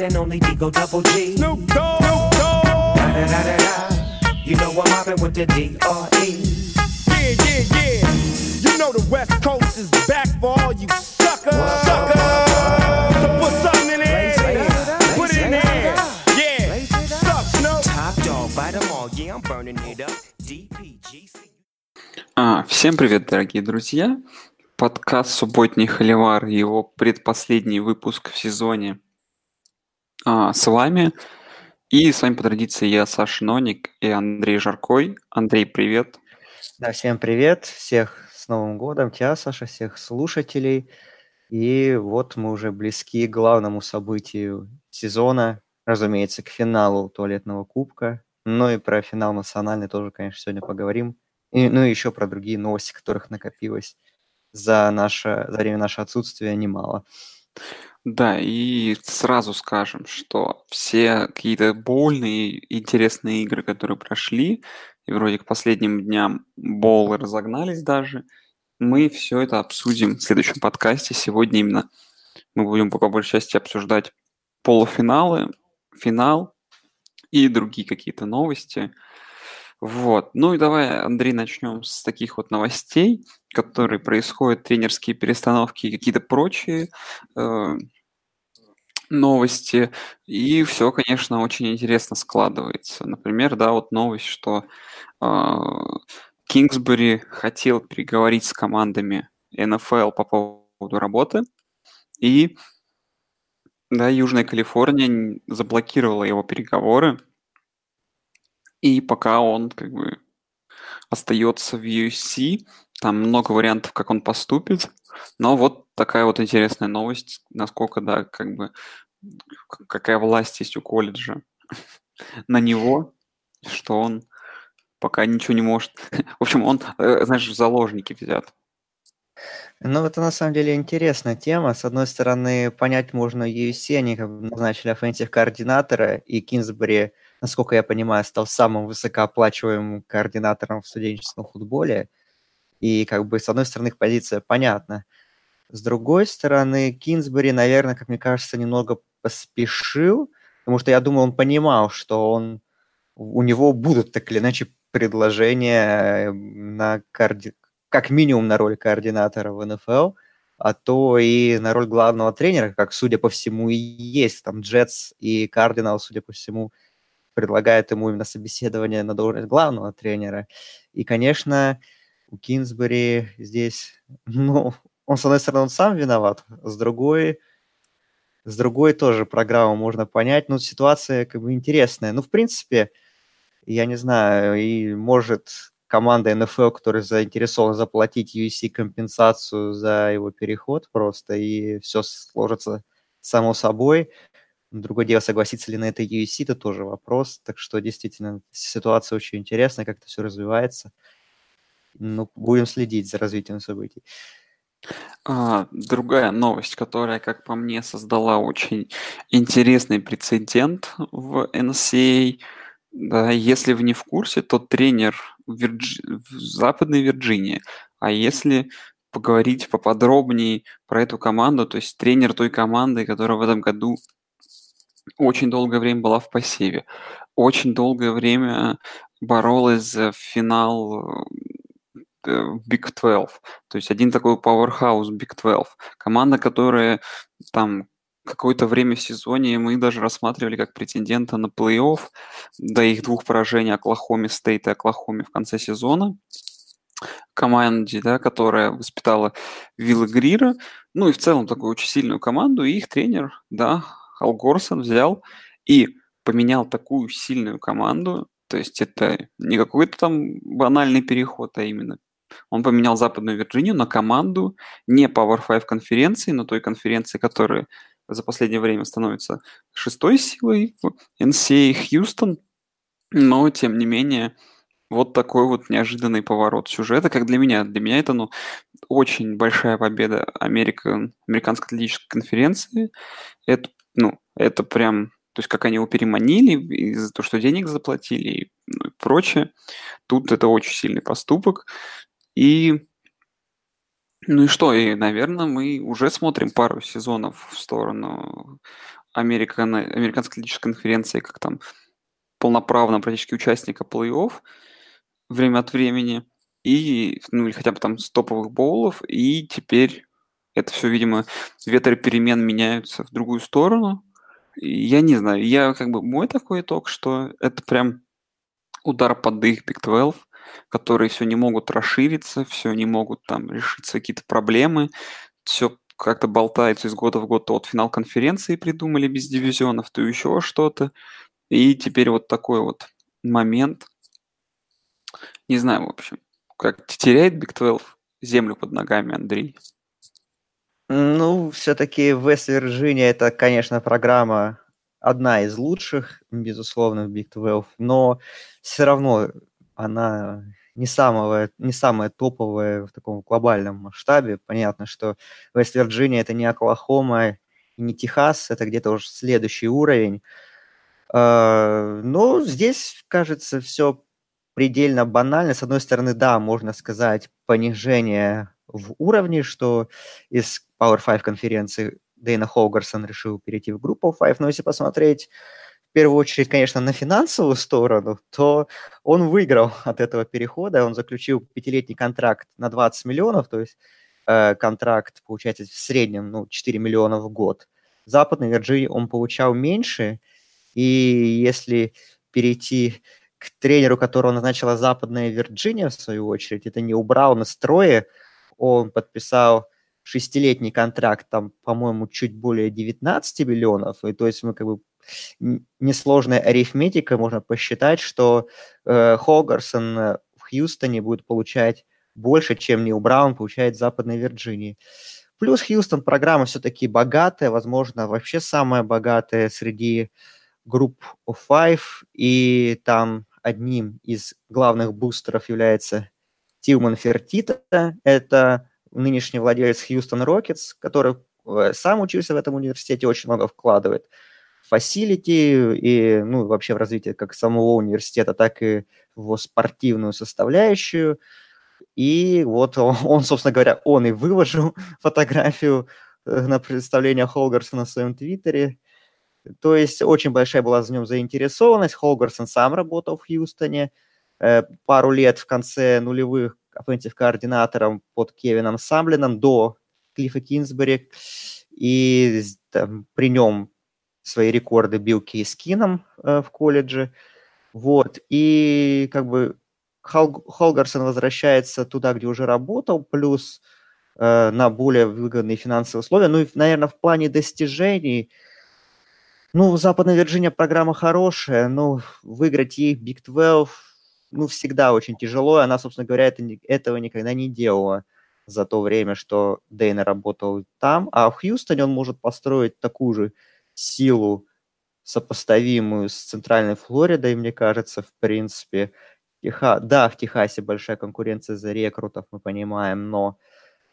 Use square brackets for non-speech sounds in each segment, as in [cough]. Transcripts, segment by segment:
one and only Digo Double G. Snoop Dogg. Snoop Dogg. Da da da da da. You know I'm mobbing with the D.R.E. Yeah, yeah, yeah. You know the West Coast is back for all you suckers. Suckers. So put something in there. Put it in there. Yeah. Suck, Snoop. Top dog, bite them all. Yeah, I'm burning it up. DPGC. А, всем привет, дорогие друзья! Подкаст «Субботний холивар» и его предпоследний выпуск в сезоне а, с вами. И с вами по традиции я, Саша Ноник и Андрей Жаркой. Андрей, привет! Да, всем привет, всех с Новым годом, тебя, Саша, всех слушателей. И вот мы уже близки к главному событию сезона, разумеется, к финалу туалетного кубка. Ну и про финал национальный тоже, конечно, сегодня поговорим. И, ну и еще про другие новости, которых накопилось за, наше, за время нашего отсутствия немало. Да, и сразу скажем, что все какие-то больные, интересные игры, которые прошли, и вроде к последним дням болы разогнались даже, мы все это обсудим в следующем подкасте. Сегодня именно мы будем по большей части обсуждать полуфиналы, финал и другие какие-то новости. Вот. Ну и давай, Андрей, начнем с таких вот новостей, которые происходят, тренерские перестановки и какие-то прочие э, новости. И все, конечно, очень интересно складывается. Например, да, вот новость, что э, Кингсбери хотел переговорить с командами НФЛ по поводу работы, и да, Южная Калифорния заблокировала его переговоры, и пока он как бы остается в USC, там много вариантов, как он поступит, но вот такая вот интересная новость, насколько, да, как бы, какая власть есть у колледжа [laughs] на него, что он пока ничего не может. [laughs] В общем, он, э, знаешь, заложники взят. Ну, это на самом деле интересная тема. С одной стороны, понять можно USC, они как бы назначили offensive координатора, и Кингсбери, насколько я понимаю, стал самым высокооплачиваемым координатором в студенческом футболе. И как бы с одной стороны позиция понятна. С другой стороны, Кинсбери, наверное, как мне кажется, немного поспешил, потому что я думаю, он понимал, что он, у него будут так или иначе предложения э, на коорди- как минимум на роль координатора в НФЛ, а то и на роль главного тренера, как, судя по всему, и есть. Там Джетс и Кардинал, судя по всему, предлагают ему именно собеседование на должность главного тренера. И, конечно, у Кинсбери здесь, [laughs] ну, он, с одной стороны, он сам виноват, с другой, с другой тоже программу можно понять. Ну, ситуация как бы интересная. Ну, в принципе, я не знаю, и может команда НФЛ, которая заинтересована заплатить UC компенсацию за его переход просто, и все сложится само собой. Другое дело, согласится ли на это UC, это тоже вопрос. Так что действительно ситуация очень интересная, как это все развивается. Ну, будем следить за развитием событий. А, другая новость, которая, как по мне, создала очень интересный прецедент в NCAA. Да, если вы не в курсе, то тренер в, Вирджи- в Западной Вирджинии. А если поговорить поподробнее про эту команду, то есть тренер той команды, которая в этом году очень долгое время была в посеве, очень долгое время боролась за финал э, Big 12. То есть один такой powerhouse Big 12. Команда, которая там какое-то время в сезоне мы даже рассматривали как претендента на плей-офф до их двух поражений Оклахоме Стейт и Оклахоме в конце сезона команде, да, которая воспитала Вилла Грира, ну и в целом такую очень сильную команду, и их тренер, да, Хал Горсон взял и поменял такую сильную команду, то есть это не какой-то там банальный переход, а именно он поменял Западную Вирджинию на команду не Power 5 конференции, но той конференции, которая за последнее время становится шестой силой в NCAA Хьюстон, но тем не менее вот такой вот неожиданный поворот сюжета, как для меня. Для меня это, ну, очень большая победа Америка, Американской атлетической конференции. Это, ну, это прям, то есть как они его переманили, из-за того, что денег заплатили и, ну, и прочее. Тут это очень сильный поступок. И ну и что, и, наверное, мы уже смотрим пару сезонов в сторону Американ, американской атлетической конференции как там полноправного практически участника плей-офф время от времени, и, ну, или хотя бы там с топовых боулов, и теперь это все, видимо, ветры перемен меняются в другую сторону. Я не знаю, я как бы мой такой итог, что это прям удар под дых Big 12, которые все не могут расшириться, все не могут там решить какие-то проблемы, все как-то болтается из года в год, то вот финал конференции придумали без дивизионов, то еще что-то. И теперь вот такой вот момент. Не знаю, в общем, как теряет Big 12 землю под ногами, Андрей? Ну, все-таки Вест-Вирджиния это, конечно, программа одна из лучших, безусловно, в Big 12, но все равно она не, самого, не самая топовая в таком глобальном масштабе. Понятно, что Вест-Вирджиния это не Оклахома не Техас, это где-то уже следующий уровень. А, но здесь, кажется, все предельно банально. С одной стороны, да, можно сказать, понижение в уровне, что из Power 5 конференции Дэйна Хоугарсон решил перейти в группу 5, но если посмотреть в первую очередь, конечно, на финансовую сторону, то он выиграл [laughs] от этого перехода, он заключил пятилетний контракт на 20 миллионов, то есть э, контракт, получается, в среднем ну, 4 миллиона в год. В Западной он получал меньше, и если перейти к тренеру, которого назначила Западная Вирджиния, в свою очередь, это не убрал настрое, он подписал шестилетний контракт, там, по-моему, чуть более 19 миллионов, и то есть мы как бы несложной арифметикой можно посчитать, что э, Холгорсен в Хьюстоне будет получать больше, чем Нил Браун получает в Западной Вирджинии. Плюс Хьюстон программа все-таки богатая, возможно, вообще самая богатая среди Group of Five, и там одним из главных бустеров является Тилман Фертитта. Это нынешний владелец Хьюстон Рокетс, который э, сам учился в этом университете, очень много вкладывает в фасилити и ну, вообще в развитие как самого университета, так и в его спортивную составляющую. И вот он, [laughs] он, собственно говоря, он и выложил [laughs] фотографию э, на представление Холгарсона на своем твиттере. То есть очень большая была за ним заинтересованность. Холгарсон сам работал в Хьюстоне пару лет в конце нулевых offensive координатором под Кевином Самлином до Клиффа Кинсбери. И там, при нем свои рекорды бил Кейс Кином э, в колледже. Вот. И как бы Хол, Холгарсон возвращается туда, где уже работал, плюс э, на более выгодные финансовые условия. Ну и, наверное, в плане достижений, ну, Западная Вирджиния программа хорошая, но выиграть ей Big 12 ну, всегда очень тяжело, и она, собственно говоря, это, этого никогда не делала за то время, что Дейна работал там, а в Хьюстоне он может построить такую же силу, сопоставимую с Центральной Флоридой, мне кажется, в принципе. Теха... Да, в Техасе большая конкуренция за рекрутов, мы понимаем, но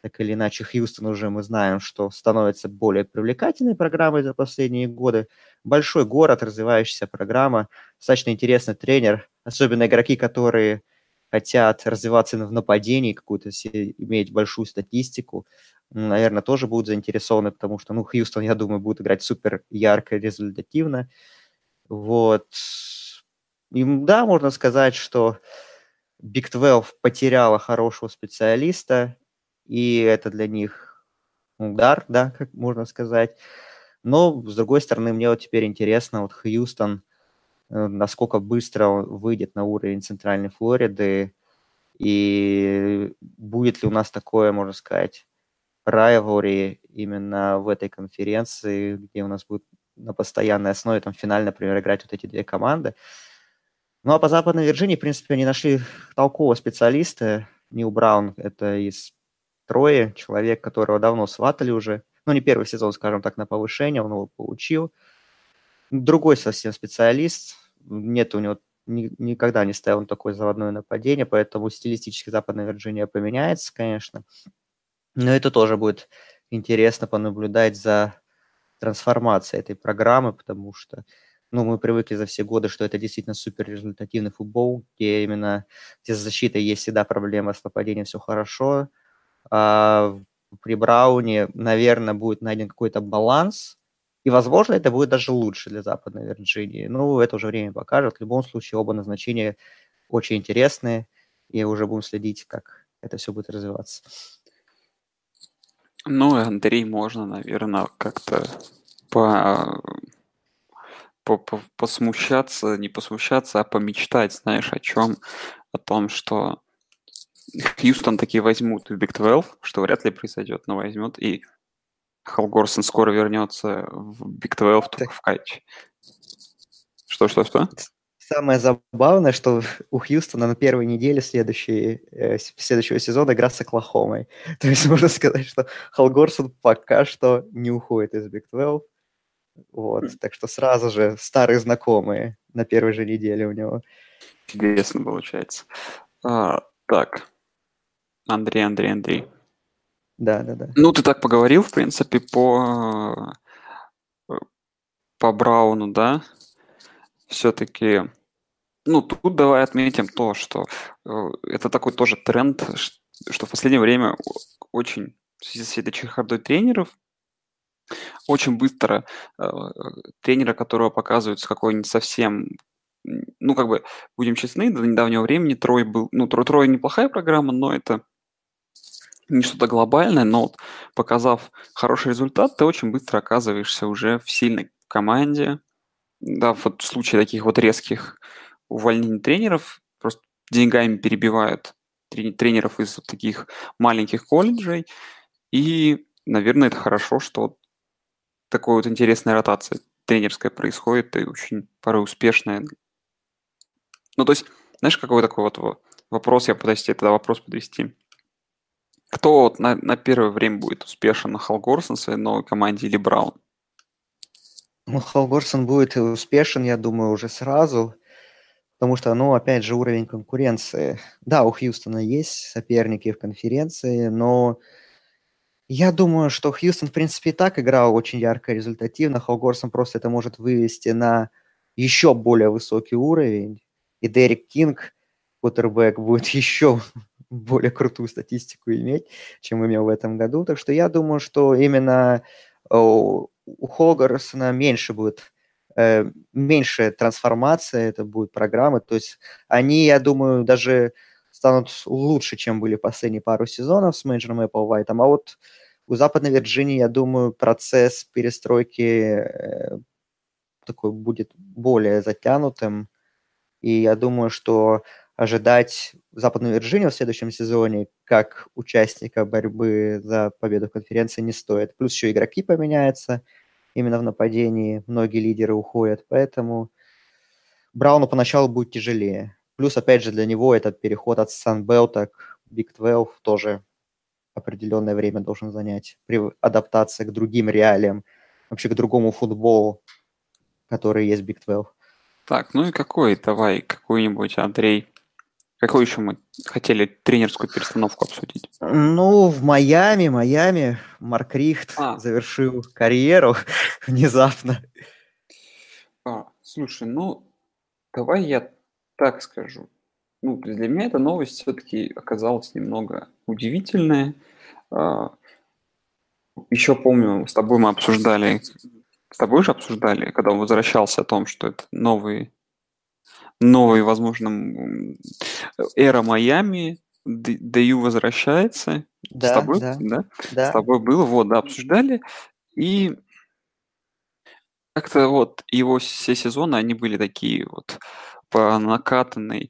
так или иначе Хьюстон уже мы знаем, что становится более привлекательной программой за последние годы. Большой город, развивающаяся программа, достаточно интересный тренер, особенно игроки, которые хотят развиваться в нападении, какую-то иметь большую статистику, наверное, тоже будут заинтересованы, потому что, ну, Хьюстон, я думаю, будет играть супер ярко, результативно. Вот. И, да, можно сказать, что Big 12 потеряла хорошего специалиста, и это для них удар, да, как можно сказать. Но, с другой стороны, мне вот теперь интересно, вот Хьюстон, э, насколько быстро он выйдет на уровень Центральной Флориды, и будет ли у нас такое, можно сказать, rivalry именно в этой конференции, где у нас будет на постоянной основе, там, финально, например, играть вот эти две команды. Ну, а по Западной Вирджинии, в принципе, они нашли толкового специалиста. Нил Браун – это из Трое, человек, которого давно сватали уже. Ну, не первый сезон, скажем так, на повышение, он его получил. Другой совсем специалист. Нет у него ни, никогда не ставил такое заводное нападение, поэтому стилистически Западная Вирджиния поменяется, конечно. Но это тоже будет интересно понаблюдать за трансформацией этой программы, потому что ну, мы привыкли за все годы, что это действительно супер результативный футбол, где именно где с защитой есть всегда проблема, с нападением все хорошо, при Брауне, наверное, будет найден какой-то баланс, И, возможно, это будет даже лучше для Западной Вирджинии. Ну, это уже время покажет. В любом случае, оба назначения очень интересные, и уже будем следить, как это все будет развиваться. Ну, Андрей, можно, наверное, как-то по, по, по, посмущаться, не посмущаться, а помечтать, знаешь, о чем? О том, что Хьюстон такие возьмут в Big 12, что вряд ли произойдет, но возьмет, и Хал Горсон скоро вернется в Big 12 только в каче. Что, что, что? Самое забавное, что у Хьюстона на первой неделе следующей, э, следующего сезона игра с Оклахомой. [laughs] То есть можно сказать, что Хал Горсон пока что не уходит из Big 12. Вот, mm. так что сразу же старые знакомые на первой же неделе у него. Интересно получается. А, так, Андрей, Андрей, Андрей. Да, да, да. Ну, ты так поговорил, в принципе, по, по Брауну, да? Все-таки, ну, тут давай отметим то, что э, это такой тоже тренд, что в последнее время очень в связи с этой чехардой тренеров очень быстро э, тренера, которого показывают какой-нибудь совсем ну, как бы, будем честны, до недавнего времени Трой был, ну, Трой, Трой неплохая программа, но это не что-то глобальное, но вот показав хороший результат, ты очень быстро оказываешься уже в сильной команде. Да, вот в случае таких вот резких увольнений тренеров просто деньгами перебивают тренеров из таких маленьких колледжей. И, наверное, это хорошо, что такой вот интересная ротация тренерская происходит и очень порой успешная. Ну, то есть, знаешь, какой такой вот вопрос, я пытаюсь тебе тогда вопрос подвести. Кто вот на, на первое время будет успешен, Халгорсон в своей новой команде или Браун? Ну, Халгорсон будет успешен, я думаю, уже сразу, потому что, ну, опять же, уровень конкуренции. Да, у Хьюстона есть соперники в конференции, но я думаю, что Хьюстон, в принципе, и так играл очень ярко и результативно. Халгорсон просто это может вывести на еще более высокий уровень. И Дерек Кинг, кутербэк, будет [laughs] еще более крутую статистику иметь, чем имел в этом году. Так что я думаю, что именно у Хогарсона меньше будет э, меньше трансформация, это будет программы. То есть они, я думаю, даже станут лучше, чем были последние пару сезонов с менеджером Apple White. А вот у Западной Вирджинии, я думаю, процесс перестройки э, такой будет более затянутым. И я думаю, что ожидать Западную Вирджинию в следующем сезоне как участника борьбы за победу в конференции не стоит. Плюс еще игроки поменяются именно в нападении, многие лидеры уходят, поэтому Брауну поначалу будет тяжелее. Плюс, опять же, для него этот переход от Санбелта к Big 12 тоже определенное время должен занять при адаптации к другим реалиям, вообще к другому футболу, который есть в Big 12. Так, ну и какой, давай, какой-нибудь, Андрей, Какую еще мы хотели тренерскую перестановку обсудить? Ну, в Майами, Майами Марк Рихт а. завершил карьеру [laughs] внезапно. А, слушай, ну, давай я так скажу. Ну, для меня эта новость все-таки оказалась немного удивительная. А, еще помню, с тобой мы обсуждали, с тобой же обсуждали, когда он возвращался о том, что это новый новый, возможно, эра Майами, Даю возвращается. Да, с тобой, да, да? да. С тобой было, вот, да, обсуждали. И как-то вот его все сезоны, они были такие вот по накатанной,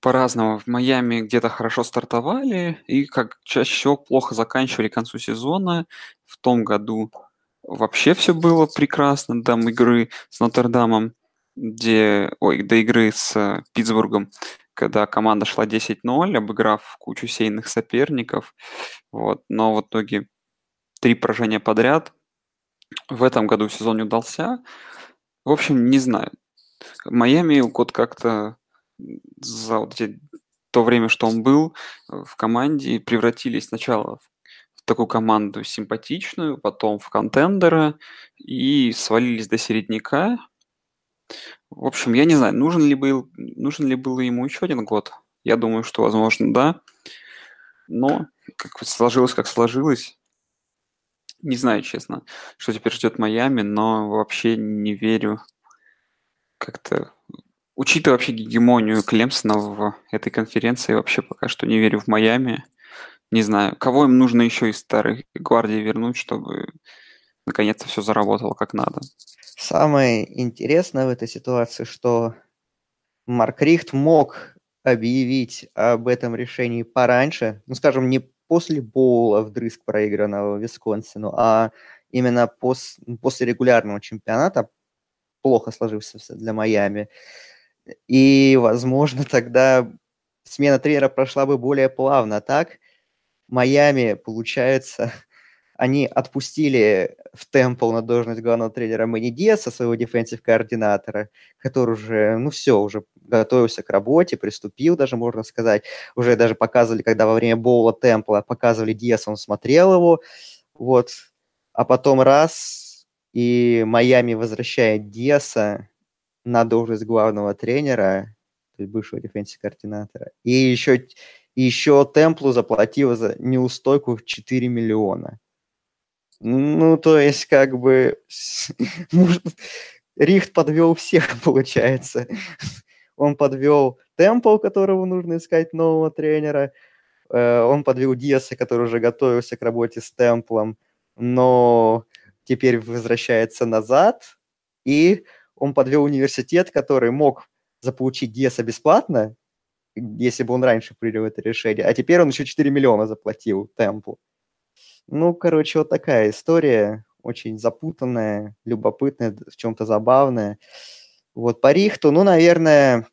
по-разному. В Майами где-то хорошо стартовали, и как чаще всего плохо заканчивали к концу сезона. В том году вообще все было прекрасно, там игры с Нотр-Дамом где, ой, до игры с Питтсбургом, когда команда шла 10-0, обыграв кучу сейных соперников. Вот, но в итоге три поражения подряд. В этом году сезон не удался. В общем, не знаю. Майами год как-то за вот эти, то время, что он был э, в команде, превратились сначала в такую команду симпатичную, потом в контендера и свалились до середняка. В общем, я не знаю, нужен ли был, нужен ли было ему еще один год. Я думаю, что, возможно, да. Но как сложилось, как сложилось. Не знаю, честно, что теперь ждет Майами, но вообще не верю как-то учитывая вообще гегемонию Клемсона в этой конференции, вообще пока что не верю в Майами. Не знаю, кого им нужно еще из старых гвардий вернуть, чтобы наконец-то все заработало как надо. Самое интересное в этой ситуации, что Марк Рихт мог объявить об этом решении пораньше, ну, скажем, не после боула вдрызг проигранного Висконсину, а именно пос, после регулярного чемпионата, плохо сложившегося для Майами. И, возможно, тогда смена тренера прошла бы более плавно. Так, Майами, получается, они отпустили в Темпл на должность главного тренера Мэнни Диаса, своего дефенсив координатора, который уже, ну все, уже готовился к работе, приступил даже, можно сказать. Уже даже показывали, когда во время боула Темпла показывали Диаса, он смотрел его, вот. А потом раз, и Майами возвращает Диаса, на должность главного тренера, то есть бывшего дефенсив координатора. И еще, еще Темплу заплатил за неустойку в 4 миллиона. Ну, то есть, как бы, [laughs] Рихт подвел всех, [laughs] получается. Он подвел Темпл, которого нужно искать нового тренера. Э, он подвел Диаса, который уже готовился к работе с Темплом, но теперь возвращается назад. И он подвел университет, который мог заполучить Диаса бесплатно, если бы он раньше принял это решение, а теперь он еще 4 миллиона заплатил темпу. Ну, короче, вот такая история, очень запутанная, любопытная, в чем-то забавная. Вот по Рихту, ну, наверное,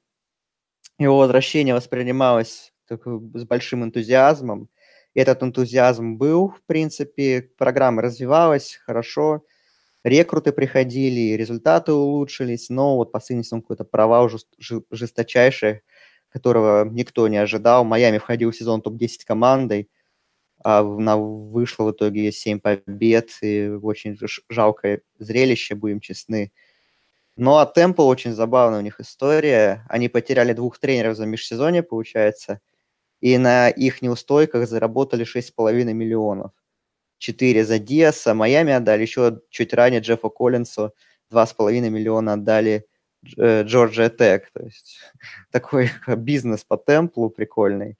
его возвращение воспринималось с большим энтузиазмом. Этот энтузиазм был, в принципе, программа развивалась хорошо, рекруты приходили, результаты улучшились, но вот последний сезон какой-то провал жесточайший, которого никто не ожидал. Майами входил в сезон топ-10 командой, а на, вышло в итоге 7 побед, и очень жалкое зрелище, будем честны. Ну, а темпо очень забавная у них история. Они потеряли двух тренеров за межсезонье, получается, и на их неустойках заработали 6,5 миллионов. 4 за Диаса, Майами отдали, еще чуть ранее Джеффа Коллинсу 2,5 миллиона отдали э, Джорджия Тек. То есть [laughs] такой [laughs] бизнес по темплу прикольный.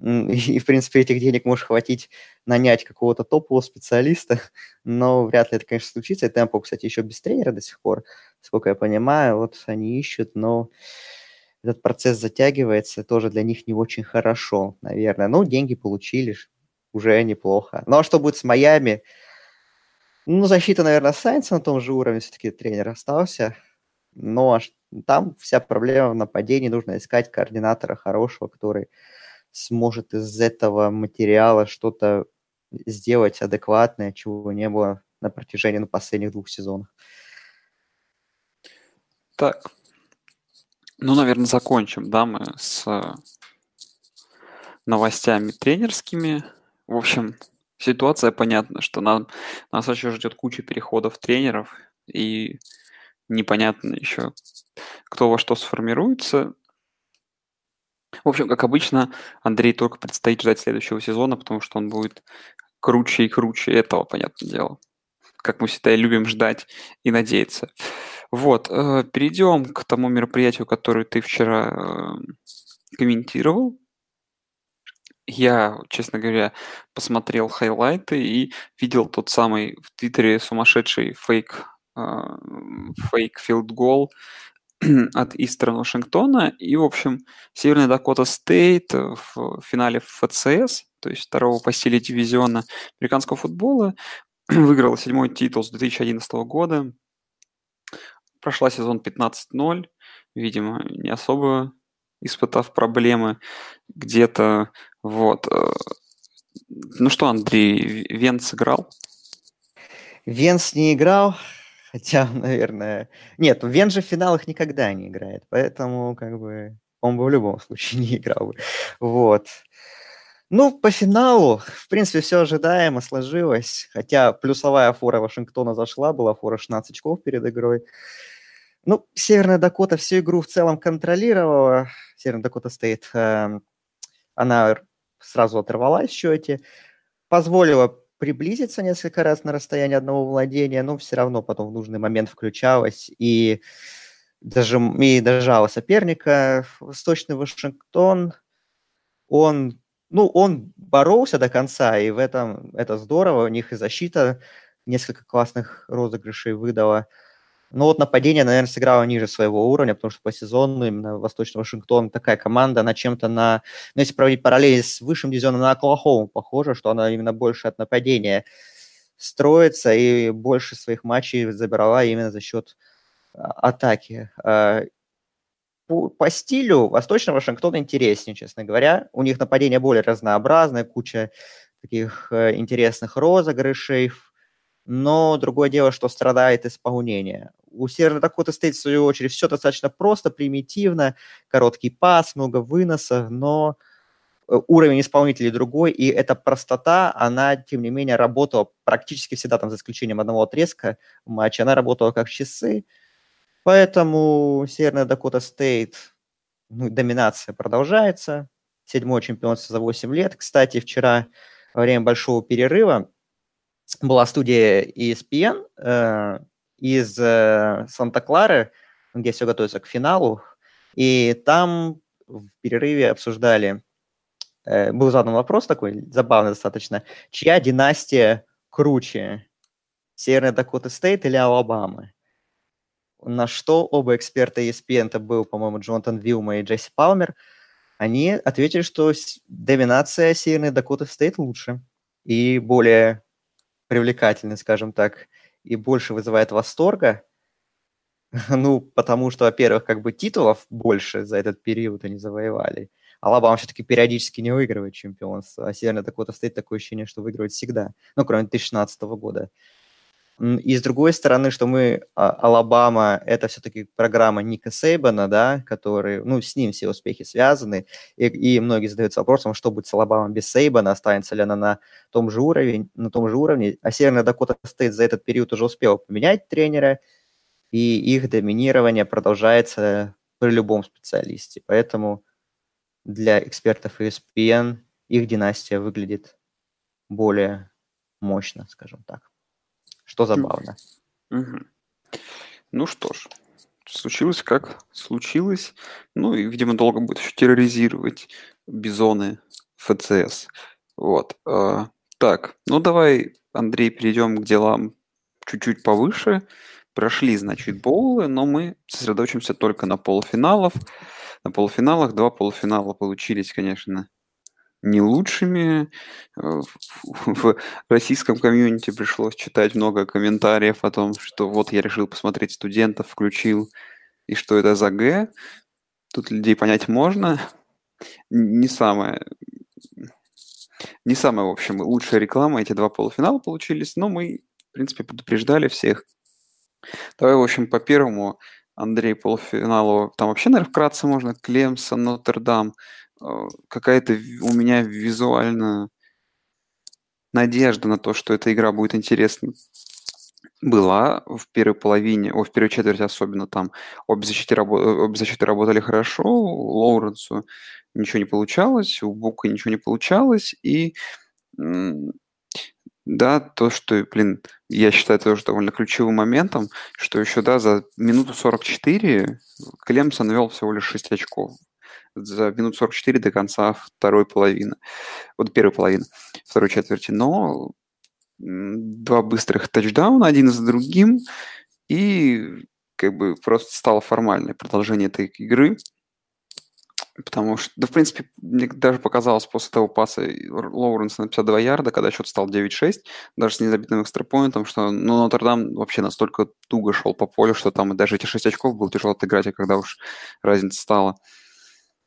И, в принципе, этих денег может хватить нанять какого-то топового специалиста, [laughs] но вряд ли это, конечно, случится. И Темпл, кстати, еще без тренера до сих пор, сколько я понимаю. Вот они ищут, но этот процесс затягивается, тоже для них не очень хорошо, наверное. Ну, деньги получили, уже неплохо. Ну а что будет с Майами? Ну, защита, наверное, останется на том же уровне, все-таки тренер остался. Но там вся проблема в нападении, нужно искать координатора хорошего, который сможет из этого материала что-то сделать адекватное, чего не было на протяжении ну, последних двух сезонов. Так, ну, наверное, закончим, да, мы с новостями тренерскими. В общем, ситуация понятна, что нам, нас еще ждет куча переходов тренеров, и непонятно еще, кто во что сформируется. В общем, как обычно, Андрей только предстоит ждать следующего сезона, потому что он будет круче и круче этого, понятное дело. Как мы всегда и любим ждать и надеяться. Вот, э, перейдем к тому мероприятию, которое ты вчера э, комментировал я, честно говоря, посмотрел хайлайты и видел тот самый в Твиттере сумасшедший фейк, а, fake field goal [clears throat] от Истерн Вашингтона. И, в общем, Северная Дакота Стейт в финале ФЦС, то есть второго по силе дивизиона американского футбола, [clears throat] выиграла седьмой титул с 2011 года. Прошла сезон 15-0, видимо, не особо испытав проблемы где-то вот. Э, ну что, Андрей, Венс играл? Венс не играл, хотя, [laughs] наверное... Нет, Вен же в финалах никогда не играет, поэтому как бы он бы в любом случае [laughs] не играл бы. Вот. Ну, по финалу, в принципе, все ожидаемо сложилось, хотя плюсовая фора Вашингтона зашла, была фора 16 очков перед игрой. Ну, Северная Дакота всю игру в целом контролировала, Северная Дакота стоит, эм, она сразу оторвалась в счете, позволила приблизиться несколько раз на расстояние одного владения, но все равно потом в нужный момент включалась и даже и дожала соперника. Восточный Вашингтон, он, ну, он боролся до конца, и в этом это здорово. У них и защита несколько классных розыгрышей выдала. Но вот нападение, наверное, сыграло ниже своего уровня, потому что по сезону именно Восточный Вашингтон такая команда, она чем-то на... Ну, если проводить параллели с высшим дивизионом, на Оклахому похоже, что она именно больше от нападения строится и больше своих матчей забирала именно за счет а, атаки. А, по, по стилю Восточный Вашингтон интереснее, честно говоря. У них нападение более разнообразное, куча таких э, интересных розыгрышей, но другое дело, что страдает исполнение. У Северной Дакоты стоит, в свою очередь, все достаточно просто, примитивно, короткий пас, много выносов, но э, уровень исполнителей другой, и эта простота, она, тем не менее, работала практически всегда, там, за исключением одного отрезка матча, она работала как часы, поэтому Северная Дакота Стейт, ну, доминация продолжается, седьмое чемпионство за 8 лет. Кстати, вчера во время большого перерыва была студия ESPN э, из э, Санта-Клары, где все готовится к финалу, и там в перерыве обсуждали, э, был задан вопрос такой, забавный достаточно, чья династия круче, Северная Дакота Стейт или Алабама? На что оба эксперта ESPN, это был, по-моему, Джонатан Вилма и Джесси Палмер, они ответили, что доминация Северной Дакоты Стейт лучше и более привлекательный, скажем так, и больше вызывает восторга, [laughs] ну, потому что, во-первых, как бы титулов больше за этот период они завоевали. Алабама все-таки периодически не выигрывает чемпионство, а Северная Дакота Стейт, такое ощущение, что выигрывает всегда, ну, кроме 2016 года. И с другой стороны, что мы, а, Алабама, это все-таки программа Ника Сейбана, да, который, ну, с ним все успехи связаны, и, и многие задаются вопросом, что будет с Алабамой без Сейбана, останется ли она на том же уровне, на том же уровне, а Северная Дакота Стейт за этот период уже успела поменять тренера, и их доминирование продолжается при любом специалисте, поэтому для экспертов ESPN их династия выглядит более мощно, скажем так что забавно. Угу. Ну что ж, случилось как случилось. Ну и, видимо, долго будет еще терроризировать бизоны ФЦС. Вот. А, так, ну давай, Андрей, перейдем к делам чуть-чуть повыше. Прошли, значит, боулы, но мы сосредоточимся только на полуфиналов. На полуфиналах два полуфинала получились, конечно, не лучшими. Э, в российском комьюнити пришлось читать много комментариев о том, что вот я решил посмотреть студентов, включил, и что это за Г. Тут людей понять можно. Не самое не самая, в общем, лучшая реклама. Эти два полуфинала получились, но мы, в принципе, предупреждали всех. Давай, в общем, по первому Андрей полуфиналу, там вообще, наверное, вкратце можно, Клемсон, Нотр-Дам. А, какая-то у меня визуально надежда на то, что эта игра будет интересна, была в первой половине, о, в первой четверти особенно там обе защиты, рабо- обе защиты работали хорошо, у Лоуренсу ничего не получалось, у Бука ничего не получалось, и да, то, что, блин, я считаю тоже довольно ключевым моментом, что еще, да, за минуту 44 Клемсон вел всего лишь 6 очков за минут 44 до конца второй половины. Вот первой половины второй четверти. Но два быстрых тачдауна один за другим, и как бы просто стало формальное продолжение этой игры. Потому что, да, в принципе, мне даже показалось после того паса Лоуренса на 52 ярда, когда счет стал 9-6, даже с незабитым экстрапоинтом, что ну, Нотр-Дам вообще настолько туго шел по полю, что там даже эти 6 очков было тяжело отыграть, а когда уж разница стала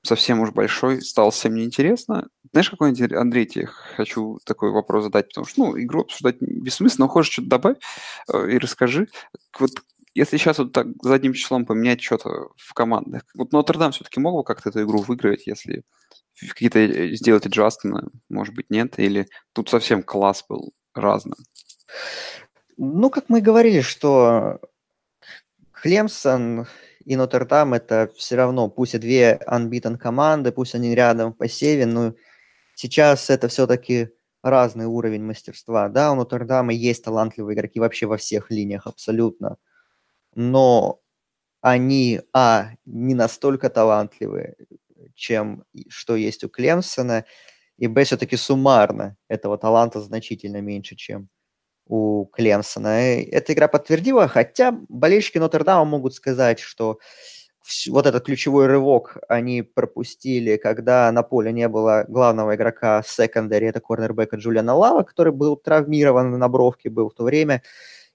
совсем уж большой, стало совсем неинтересно. Знаешь, какой, Андрей, тебе хочу такой вопрос задать, потому что, ну, игру обсуждать бессмысленно, но хочешь что-то добавь э, и расскажи. Вот если сейчас вот так задним числом поменять что-то в командах, вот Нотр-Дам все-таки мог бы как-то эту игру выиграть, если какие-то э, сделать аджастмены, может быть, нет, или тут совсем класс был разным? Ну, как мы говорили, что Клемсон и Нотр-Дам это все равно, пусть и две unbeaten команды, пусть они рядом в посеве, но сейчас это все-таки разный уровень мастерства. Да, у Нотр-Дама есть талантливые игроки вообще во всех линиях абсолютно. Но они, а, не настолько талантливые, чем что есть у Клемсона, и, б, все-таки суммарно этого таланта значительно меньше, чем у Клемсона. Эта игра подтвердила, хотя болельщики Нотр-Дама могут сказать, что вот этот ключевой рывок они пропустили, когда на поле не было главного игрока в секондаре, это корнербека Джулиана Лава, который был травмирован на бровке, был в то время.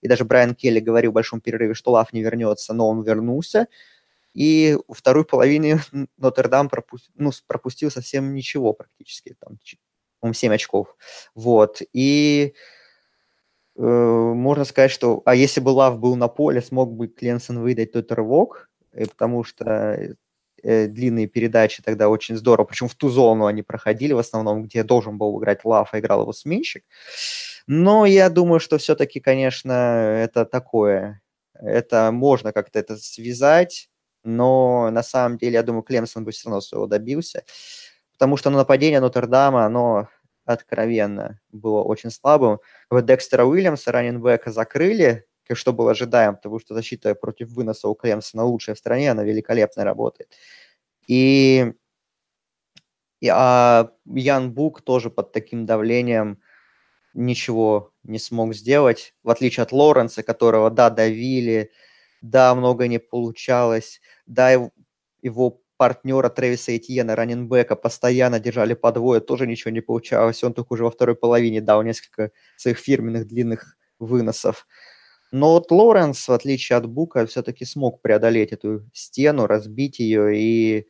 И даже Брайан Келли говорил в большом перерыве, что Лав не вернется, но он вернулся. И во второй половине [laughs] Нотр-Дам пропустил, ну, пропустил совсем ничего практически, там, 7 очков. Вот. И можно сказать, что... А если бы Лав был на поле, смог бы Кленсон выдать тот рывок, Э, потому что э, длинные передачи тогда очень здорово. Причем в ту зону они проходили в основном, где должен был играть Лав, а играл его сменщик. Но я думаю, что все-таки, конечно, это такое. Это можно как-то это связать, но на самом деле, я думаю, Клемсон бы все равно своего добился. Потому что ну, нападение Нотр-Дама, оно откровенно было очень слабым. Вот Декстера Уильямса, раненбека, закрыли, что было ожидаем, потому что защита против выноса у Клемсона лучшая в стране, она великолепно работает. И, и а Ян Бук тоже под таким давлением ничего не смог сделать, в отличие от Лоренса, которого, да, давили, да, много не получалось, да, его партнера Трэвиса Этьена, раненбека, постоянно держали по двое, тоже ничего не получалось, он только уже во второй половине дал несколько своих фирменных длинных выносов. Но вот Лоренс, в отличие от Бука, все-таки смог преодолеть эту стену, разбить ее и,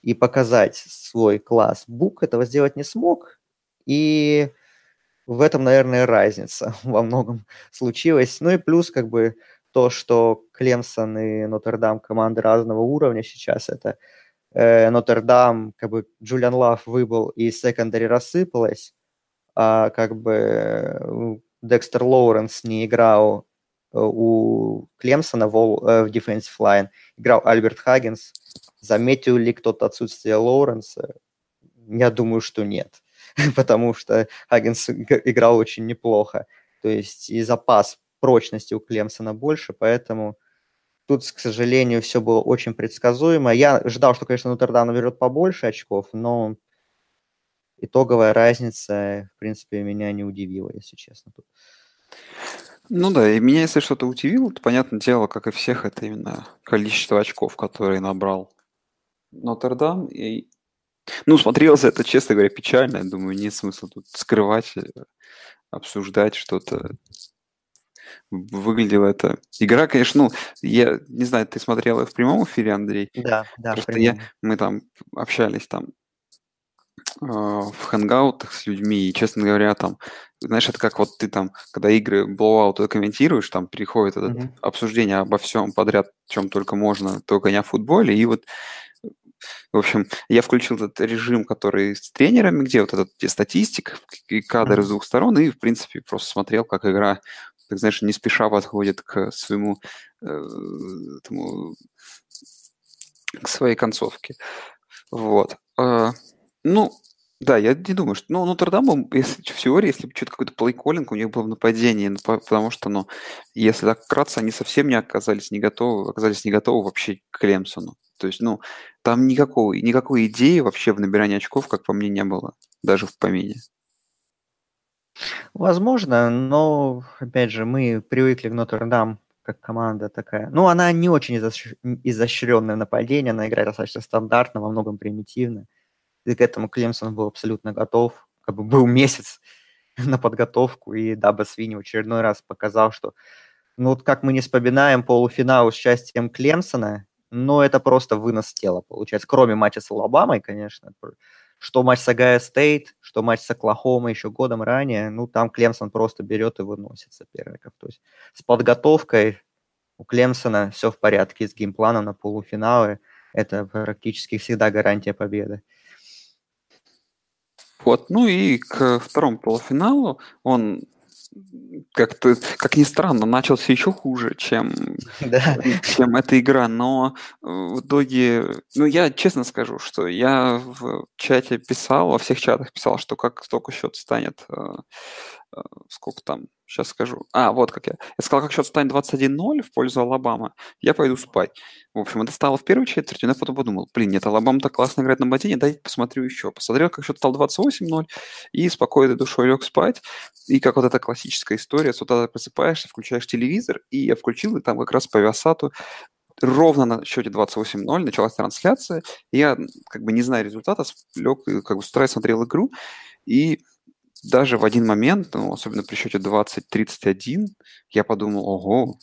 и показать свой класс. Бук этого сделать не смог, и в этом, наверное, разница [laughs] во многом случилась. Ну и плюс, как бы, то, что Клемсон и Нотр-Дам команды разного уровня сейчас, это э, Нотр-Дам, как бы Джулиан Лав выбыл и секондари рассыпалась, а как бы э, Декстер Лоуренс не играл Э, у Клемсона в, э, в defensive line играл Альберт Хаггинс. Заметил ли кто-то отсутствие Лоуренса? Я думаю, что нет, [laughs] потому что Хаггинс играл очень неплохо. То есть и запас прочности у Клемсона больше, поэтому тут, к сожалению, все было очень предсказуемо. Я ждал, что, конечно, Нотр-Дам наберет побольше очков, но итоговая разница, в принципе, меня не удивила, если честно. Ну да, и меня, если что-то удивило, то, понятное дело, как и всех, это именно количество очков, которые набрал Нотр-Дам. И... Ну, смотрелось это, честно говоря, печально. Я думаю, нет смысла тут скрывать, э, обсуждать что-то. Выглядело это... Игра, конечно, ну, я не знаю, ты смотрел в прямом эфире, Андрей? Да, да, Просто я, мы там общались там а, в хэнгаутах с людьми, и, честно говоря, там, знаешь, это как вот ты там, когда игры Blowout комментируешь, там приходит это mm-hmm. обсуждение обо всем подряд, чем только можно, только не о футболе, и вот в общем, я включил этот режим, который с тренерами, где вот этот где статистик и кадры mm-hmm. с двух сторон, и, в принципе, просто смотрел, как игра, так знаешь, не спеша подходит к своему, э, этому, к своей концовке. Вот. А, ну, да, я не думаю, что... Ну, Нотр-Дам, [laughs] если в теории, если бы что-то какой-то плейколлинг у них был в нападении, ну, потому что, ну, если так вкратце, они совсем не оказались не готовы, оказались не готовы вообще к Клемсону. То есть, ну, там никакой, никакой идеи вообще в набирании очков, как по мне, не было, даже в помине. Возможно, но, опять же, мы привыкли к Нотр-Дам как команда такая. Ну, она не очень изощренное нападение, она играет достаточно стандартно, во многом примитивно и к этому Клемсон был абсолютно готов. Как бы был [laughs] месяц на подготовку, и Даба Свини в очередной раз показал, что ну вот как мы не вспоминаем полуфинал с участием Клемсона, но это просто вынос тела, получается, кроме матча с Алабамой, конечно, что матч с Огайо Стейт, что матч с Оклахомой еще годом ранее, ну, там Клемсон просто берет и выносит соперников. То есть с подготовкой у Клемсона все в порядке, с gameplan ом на полуфиналы, это практически всегда гарантия победы. Вот. Ну и к второму полуфиналу он как-то, как ни странно, начался еще хуже, чем, [laughs] Да. чем эта игра, но э, в итоге, ну, я честно скажу, что я в чате писал, во всех чатах писал, что как только счет станет, э, сколько там, сейчас скажу, а, вот как я, я сказал, как счет станет 21-0 в пользу Алабамы, я пойду спать. В общем, это стало в первой четверти, но я потом подумал, блин, нет, Алабама так классно играет на ботине, дайте посмотрю еще. Посмотрел, как счет стал 28-0, и спокойной душой лег спать. И как вот эта классическая история, с утра просыпаешься, включаешь телевизор, и я включил, и там как раз по Виасату ровно на счете 28-0 началась трансляция. Я, как бы не зная результата, лег, как бы с утра смотрел игру, и даже в один момент, ну, особенно при счете 20-31, я подумал, ого,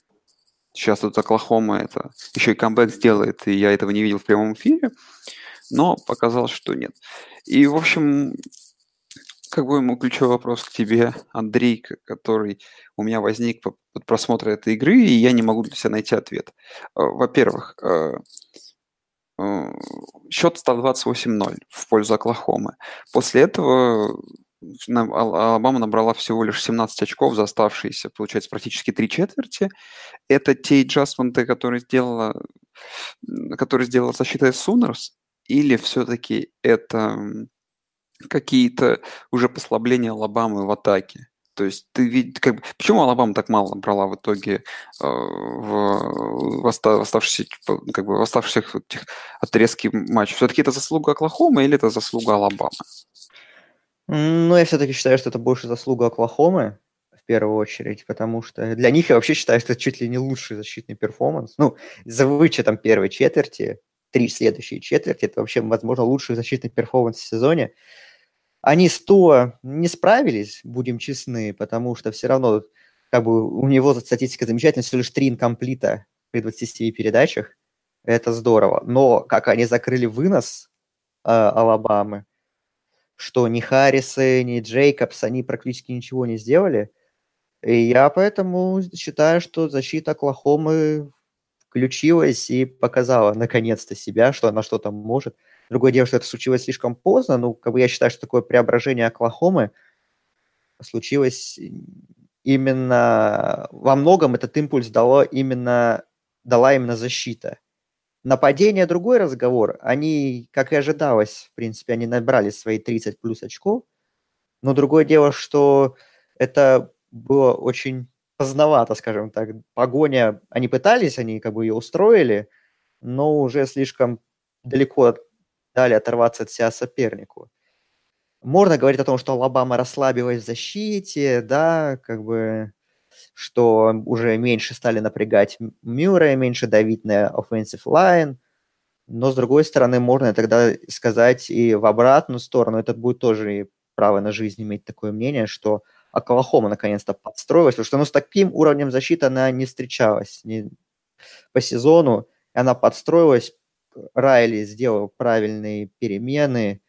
Сейчас тут Оклахома это еще и камбэк сделает, и я этого не видел в прямом эфире, но показалось, что нет. И, в общем, как бы мой ключевой вопрос к тебе, Андрей, который у меня возник под просмотром этой игры, и я не могу для себя найти ответ. Э, во-первых, э, э, счет стал 28-0 в пользу Оклахомы. После этого Алабама набрала всего лишь 17 очков за оставшиеся, получается, практически три четверти. Это те аджастменты, которые сделала, которые сделала защита Сунерс, или все-таки это какие-то уже послабления Алабамы в атаке? То есть ты видишь, как почему Алабама так мало брала в итоге э, в, в, оставшихся, как бы, в оставшихся этих отрезке матча? Все-таки это заслуга Оклахомы или это заслуга Алабамы? Ну, я все-таки считаю, что это больше заслуга Оклахомы, в первую очередь, потому что для них я вообще считаю, что это чуть ли не лучший защитный performance. Ну, за вычетом первой четверти, три следующие четверти, это вообще, возможно, лучший защитный перформанс в сезоне. Они 100 не справились, будем честны, потому что все равно как бы у него статистика замечательная, всего лишь 3 инкомплита при 27 передачах. Это здорово. Но как они закрыли вынос э, Алабамы, что ни Харрисы, ни Джейкобс, они практически ничего не сделали. И я поэтому считаю, что защита Оклахомы включилась и показала наконец-то себя, что она что-то может. Другое дело, что это случилось слишком поздно, ну, как бы я считаю, что такое преображение Оклахомы случилось именно во многом этот импульс дало именно, дала именно защита. Нападение – другой разговор. Они, как и ожидалось, в принципе, они набрали свои 30 плюс очков. Но другое дело, что это было очень поздновато, скажем так. Погоня, они пытались, они как бы ее устроили, но уже слишком далеко дали оторваться от себя сопернику. Можно говорить о том, что Алабама расслабилась в защите, да, как бы что уже меньше стали напрягать Мюррея, меньше давить на offensive line. Но, с другой стороны, можно тогда сказать и в обратную сторону, это будет тоже право на жизнь иметь такое мнение, что Оклахома наконец-то подстроилась, потому что ну, с таким уровнем защиты она не встречалась не по сезону, она подстроилась, Райли сделал правильные перемены,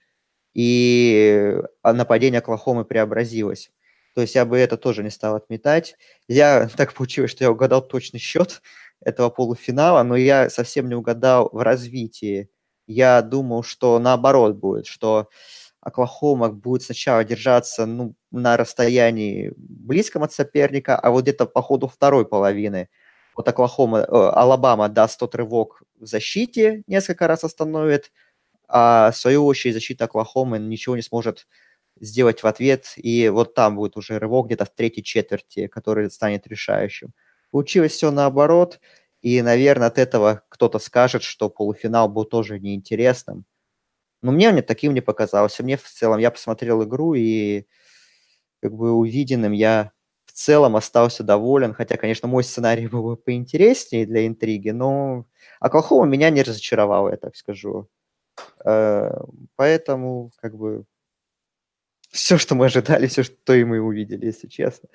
и нападение Оклахомы преобразилось. То есть я бы это тоже не стал отметать. Я [laughs] так получилось, что я угадал точный счет этого полуфинала, но я совсем не угадал в развитии. Я думал, что наоборот будет, что Оклахома будет сначала держаться ну, на расстоянии близком от соперника, а вот где-то по ходу второй половины вот Оклахома, э, Алабама даст тот рывок в защите, несколько раз остановит, а в свою очередь защита Оклахомы ничего не сможет сделать в ответ, и вот там будет уже рывок где-то в третьей четверти, который станет решающим. Получилось все наоборот, и, наверное, от этого кто-то скажет, что полуфинал был тоже неинтересным. Но мне он таким не показался. Мне в целом, я посмотрел игру, и как бы увиденным я в целом остался доволен, хотя, конечно, мой сценарий [laughs] был бы поинтереснее для интриги, но Оклахома меня не разочаровал, я так скажу. Э, поэтому, как бы, все, что мы ожидали, все, что и мы увидели, если честно.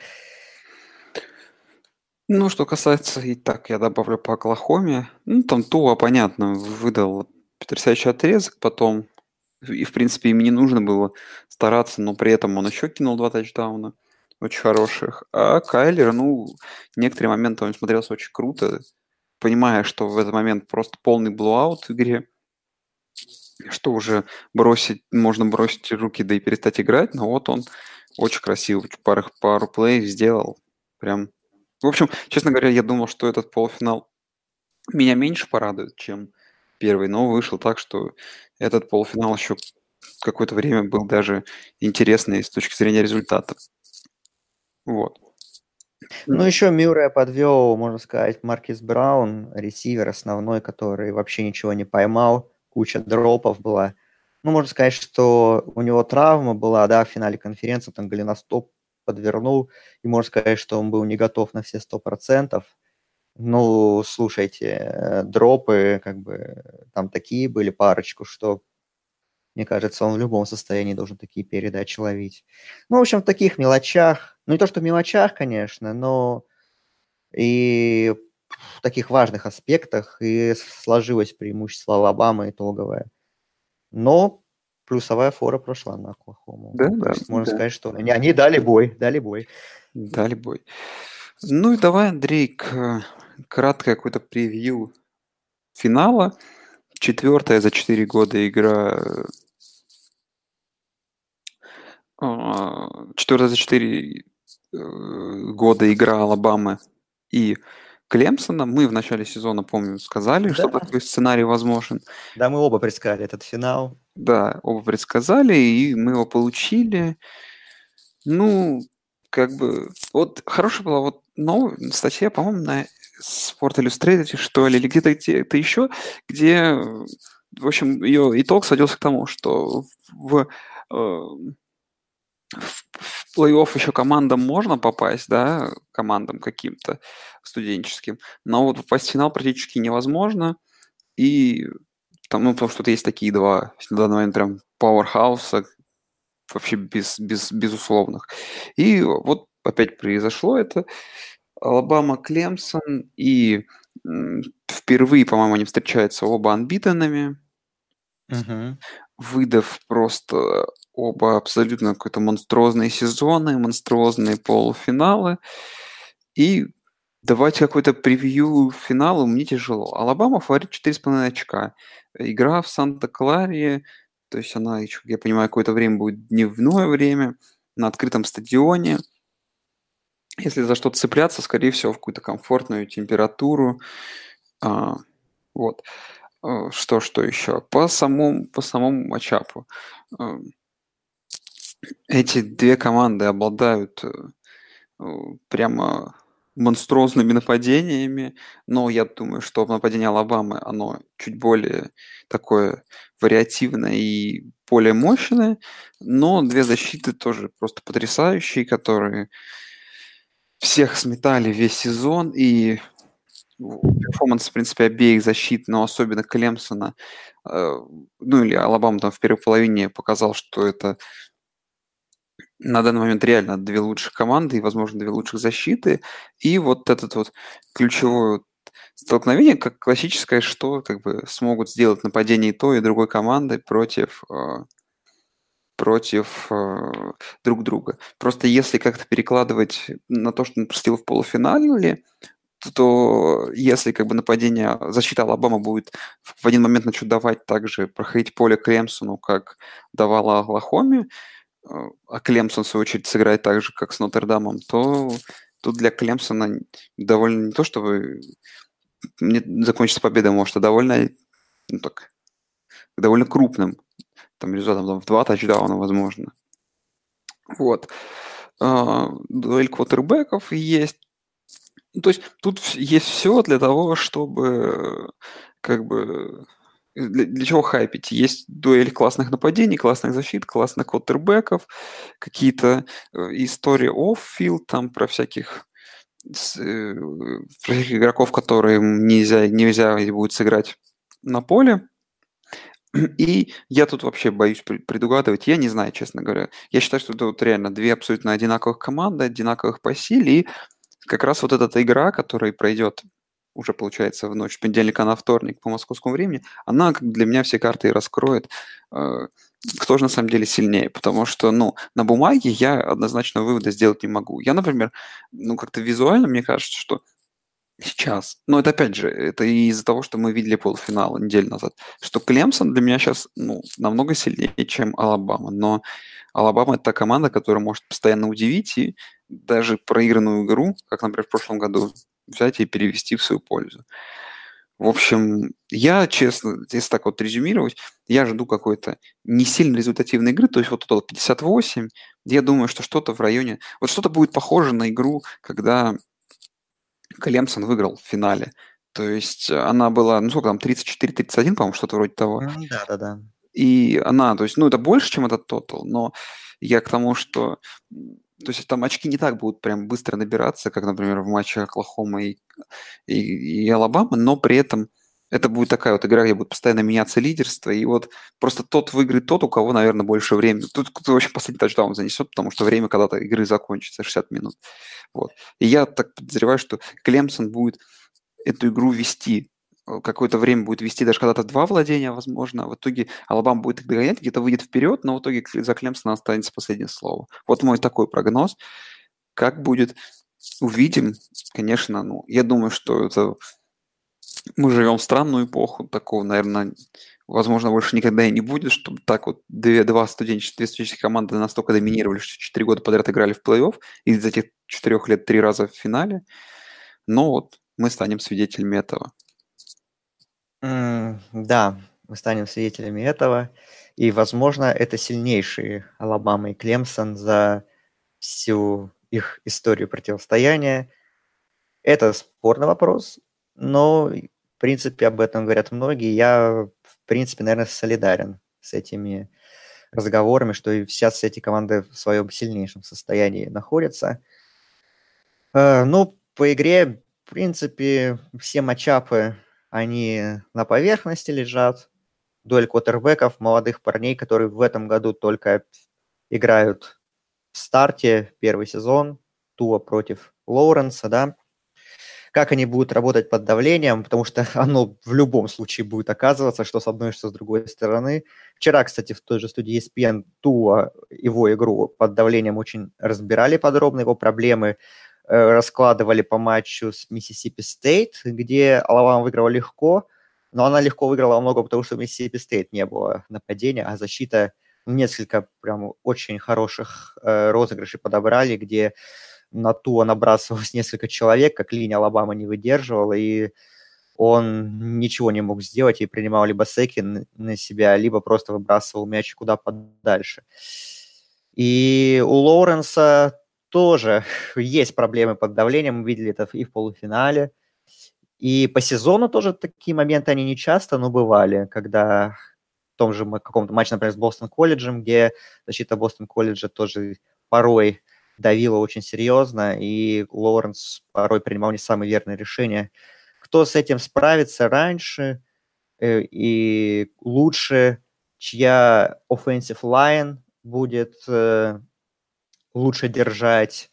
Ну, что касается, и так я добавлю по Оклахоме. Ну, там Туа, понятно, выдал потрясающий отрезок, потом, и, в принципе, им не нужно было стараться, но при этом он еще кинул два тачдауна очень хороших. А Кайлер, ну, некоторые моменты он смотрелся очень круто, понимая, что в этот момент просто полный блуаут в игре что уже бросить, можно бросить руки, да и перестать играть, но вот он очень красиво, пару, пару плей сделал. Прям. В общем, честно говоря, я думал, что этот полуфинал меня меньше порадует, чем первый, но вышел так, что этот полуфинал еще какое-то время был даже интересный с точки зрения результата. Вот. Ну, еще Мюррея подвел, можно сказать, Маркис Браун, ресивер основной, который вообще ничего не поймал, куча дропов была. Ну, можно сказать, что у него травма была, да, в финале конференции, там голеностоп подвернул, и можно сказать, что он был не готов на все сто процентов. Ну, слушайте, э, дропы, как бы, там такие были парочку, что, мне кажется, он в любом состоянии должен такие передачи ловить. Ну, в общем, в таких мелочах, ну, не то, что в мелочах, конечно, но и в таких важных аспектах и сложилось преимущество Алабамы итоговое. Но плюсовая фора прошла на Оклахому. Да, да. можно да. сказать, что они, они дали бой, дали бой. Дали бой. Ну и давай, Андрей, к краткое какое-то превью финала. Четвертая за четыре года игра а, четвертая за четыре э, года игра Алабамы и Клемсона. Мы в начале сезона, помню, сказали, да. что такой сценарий возможен. Да, мы оба предсказали этот финал. Да, оба предсказали, и мы его получили. Ну, как бы, вот хорошая была вот новая статья, по-моему, на Sport Illustrated, что ли, или где-то где еще, где, в общем, ее итог сводился к тому, что в, э, в, в плей-офф еще командам можно попасть, да, командам каким-то студенческим, но вот попасть в финал практически невозможно, и там, ну, потому что есть такие два, на данный момент прям пауэрхауса, вообще без, без, безусловных. И вот опять произошло это, Алабама, Клемсон, и впервые, по-моему, они встречаются оба анбитенами, угу. выдав просто оба абсолютно какие-то монструозные сезоны, монструозные полуфиналы. И давать какой-то превью финала мне тяжело. Алабама фаворит 4,5 очка. Игра в Санта-Кларе, то есть она еще, я понимаю, какое-то время будет дневное время на открытом стадионе – если за что-то цепляться, скорее всего, в какую-то комфортную температуру. А, вот. А, что, что еще? По самому, по самому матчапу. Эти две команды обладают э, прямо монструозными нападениями, но я думаю, что нападение Алабамы, оно чуть более такое вариативное и более мощное, но две защиты тоже просто потрясающие, которые всех сметали весь сезон, и перформанс, в принципе, обеих защит, но особенно Клемсона, э, ну или Алабама там в первой половине показал, что это на данный момент реально две лучших команды и, возможно, две лучших защиты. И вот этот вот ключевое столкновение, как классическое, что как бы смогут сделать нападение и той, и другой команды против э, против э, друг друга. Просто если как-то перекладывать на то, что он пропустил в полуфинале, то, если как бы нападение, защита Алабама будет в один момент начать давать также проходить поле Клемсону, как давала Оклахоме, а Клемсон, в свою очередь, сыграет так же, как с Нотр-Дамом, то тут для Клемсона довольно не то, чтобы не закончится победа, может, а довольно, ну, так, довольно крупным там результатом там, в два тачдауна, возможно. Вот. А, дуэль квотербеков есть. То есть тут есть все для того, чтобы как бы для, для чего хайпить? Есть дуэль классных нападений, классных защит, классных квотербеков, какие-то э, истории off-field, там про всяких, э, про всяких игроков, которые нельзя, нельзя будет сыграть на поле. [clears throat] И я тут вообще боюсь предугадывать. Я не знаю, честно говоря. Я считаю, что это вот реально две абсолютно одинаковых команды, одинаковых по силе. И как раз вот эта игра, которая пройдет уже, получается, в ночь понедельника на вторник по московскому времени, она как для меня все карты и раскроет, э, кто же на самом деле сильнее. Потому что, ну, на бумаге я однозначно вывода сделать не могу. Я, например, ну, как-то визуально, мне кажется, что Сейчас. Но это опять же, это из-за того, что мы видели полуфинал неделю назад. Что Клемсон для меня сейчас ну, намного сильнее, чем Алабама. Но Алабама это та команда, которая может постоянно удивить и даже проигранную игру, как, например, в прошлом году, взять и перевести в свою пользу. В общем, я, честно, если так вот резюмировать, я жду какой-то не сильно результативной игры, то есть вот тут 58, я думаю, что что-то в районе, вот что-то будет похоже на игру, когда Клемсон выиграл в финале. То есть она была, ну сколько там, 34-31, по-моему, что-то вроде того. Да-да-да. И она, то есть, ну это больше, чем этот тотал, но я к тому, что то есть там очки не так будут прям быстро набираться, как, например, в матче Оклахома и, и, и Алабама, но при этом это будет такая вот игра, где будет постоянно меняться лидерство, и вот просто тот выиграет тот, у кого, наверное, больше времени. Тут кто вообще последний тачдаун занесет, потому что время когда-то игры закончится, 60 минут. Вот. И я так подозреваю, что Клемсон будет эту игру вести какое-то время будет вести даже когда-то два владения, возможно. В итоге Алабама будет их догонять, где-то выйдет вперед, но в итоге за Клемсона останется последнее слово. Вот мой такой прогноз. Как будет, увидим. Конечно, ну, я думаю, что это мы живем в странную эпоху, такого, наверное, возможно, больше никогда и не будет, чтобы так вот две, два студенческие, две студенческие команды настолько доминировали, что четыре года подряд играли в плей-офф, и из этих четырех лет три раза в финале. Но вот мы станем свидетелями этого. Да, мы станем свидетелями этого. И, возможно, это сильнейшие Алабама и Клемсон за всю их историю противостояния. Это спорный вопрос, но, в принципе, об этом говорят многие. Я, в принципе, наверное, солидарен с этими разговорами, что и сейчас эти команды в своем сильнейшем состоянии находятся. Э, ну, по игре, в принципе, все матчапы они на поверхности лежат. Дуэль квотербеков, молодых парней, которые в этом году только играют в старте первый сезон. Туа против Лоуренса, да. Как они будут работать под давлением, потому что [laughs] оно в любом случае будет оказываться, что с одной, что с другой стороны. Вчера, кстати, в той же студии ESPN Туа его игру под давлением очень разбирали подробно, его проблемы раскладывали по матчу с Mississippi State, где Алабама выиграла легко, но она легко выиграла много, потому что в Mississippi State не было нападения, а защита несколько прям очень хороших э, розыгрышей подобрали, где на Туа набрасывалось несколько человек, как линия Алабама не выдерживала, и он ничего не мог сделать и принимал либо секи на себя, либо просто выбрасывал мяч куда подальше. И у Лоуренса тоже [laughs] есть проблемы под давлением, мы видели это и в полуфинале. И по сезону тоже такие моменты, они не часто, но бывали, когда в том же каком-то матче, например, с Бостон колледжем, где защита Бостон колледжа тоже порой давила очень серьезно, и Лоуренс порой принимал не самые верные решения. Кто с этим справится раньше э, и лучше, чья offensive line будет э, лучше держать,